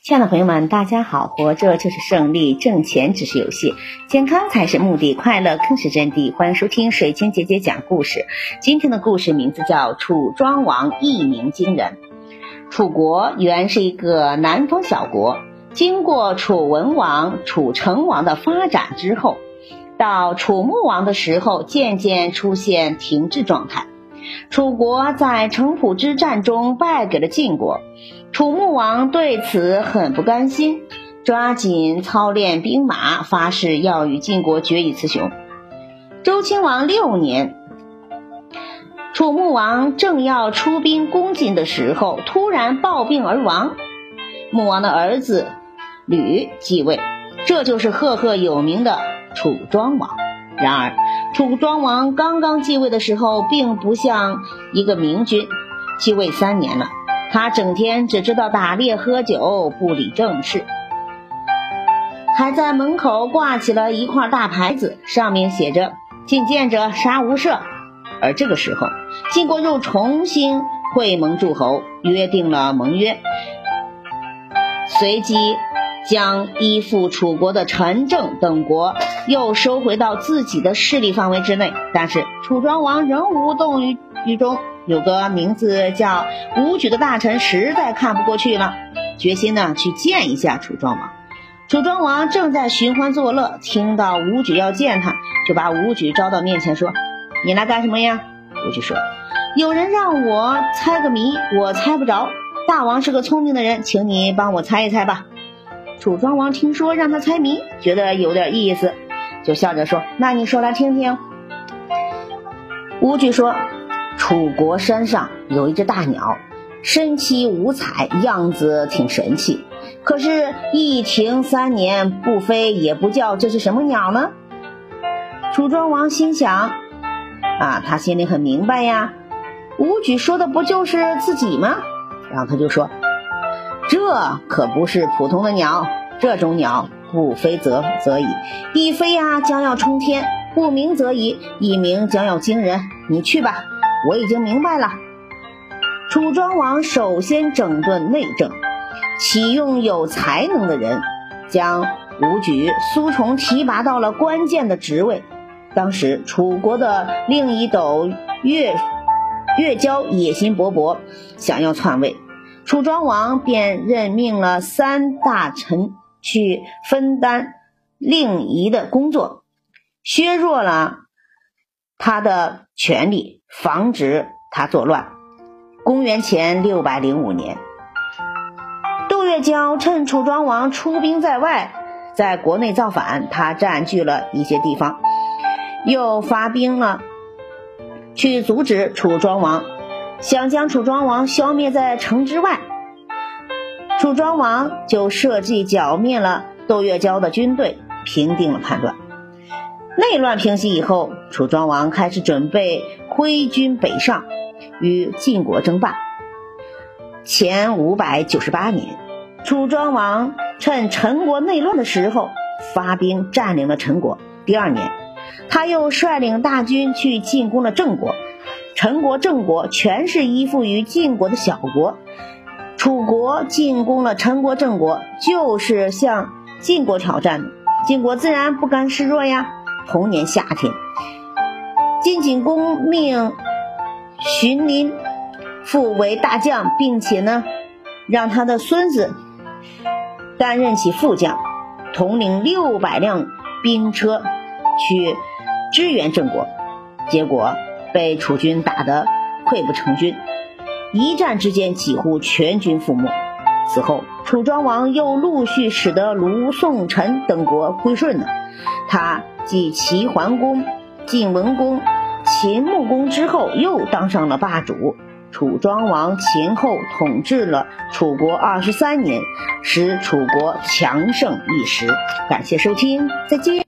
亲爱的朋友们，大家好！活着就是胜利，挣钱只是游戏，健康才是目的，快乐更是真谛。欢迎收听水清姐姐讲故事。今天的故事名字叫《楚庄王一鸣惊人》。楚国原是一个南方小国，经过楚文王、楚成王的发展之后，到楚穆王的时候，渐渐出现停滞状态。楚国在城濮之战中败给了晋国，楚穆王对此很不甘心，抓紧操练兵马，发誓要与晋国决一雌雄。周亲王六年，楚穆王正要出兵攻晋的时候，突然暴病而亡，穆王的儿子吕继位，这就是赫赫有名的楚庄王。然而，楚庄王刚刚继位的时候，并不像一个明君。继位三年了，他整天只知道打猎喝酒，不理政事，还在门口挂起了一块大牌子，上面写着“觐见者杀无赦”。而这个时候，晋国又重新会盟诸侯，约定了盟约，随即。将依附楚国的陈郑等国又收回到自己的势力范围之内，但是楚庄王仍无动于于衷。有个名字叫武举的大臣实在看不过去了，决心呢去见一下楚庄王。楚庄王正在寻欢作乐，听到武举要见他，就把武举招到面前说：“你来干什么呀？”武举说：“有人让我猜个谜，我猜不着。大王是个聪明的人，请你帮我猜一猜吧。”楚庄王听说让他猜谜，觉得有点意思，就笑着说：“那你说来听听。”武举说：“楚国山上有一只大鸟，身披五彩，样子挺神气。可是，一停三年不飞也不叫，这是什么鸟呢？”楚庄王心想：“啊，他心里很明白呀，武举说的不就是自己吗？”然后他就说。这可不是普通的鸟，这种鸟不飞则则已，一飞呀将要冲天；不鸣则已，一鸣将要惊人。你去吧，我已经明白了。楚庄王首先整顿内政，启用有才能的人，将武举、苏崇提拔到了关键的职位。当时楚国的另一斗越越交野心勃勃，想要篡位。楚庄王便任命了三大臣去分担令仪的工作，削弱了他的权力，防止他作乱。公元前六百零五年，窦月娇趁楚庄王出兵在外，在国内造反，他占据了一些地方，又发兵了去阻止楚庄王。想将楚庄王消灭在城之外，楚庄王就设计剿灭了窦月娇的军队，平定了叛乱。内乱平息以后，楚庄王开始准备挥军北上，与晋国争霸。前五百九十八年，楚庄王趁陈国内乱的时候发兵占领了陈国。第二年，他又率领大军去进攻了郑国。陈国、郑国全是依附于晋国的小国，楚国进攻了陈国、郑国，就是向晋国挑战。晋国自然不甘示弱呀。同年夏天，晋景公命荀林复为大将，并且呢，让他的孙子担任起副将，统领六百辆兵车去支援郑国。结果。被楚军打得溃不成军，一战之间几乎全军覆没。此后，楚庄王又陆续使得卢、宋、陈等国归顺了。他继齐桓公、晋文公、秦穆公之后，又当上了霸主。楚庄王前后统治了楚国二十三年，使楚国强盛一时。感谢收听，再见。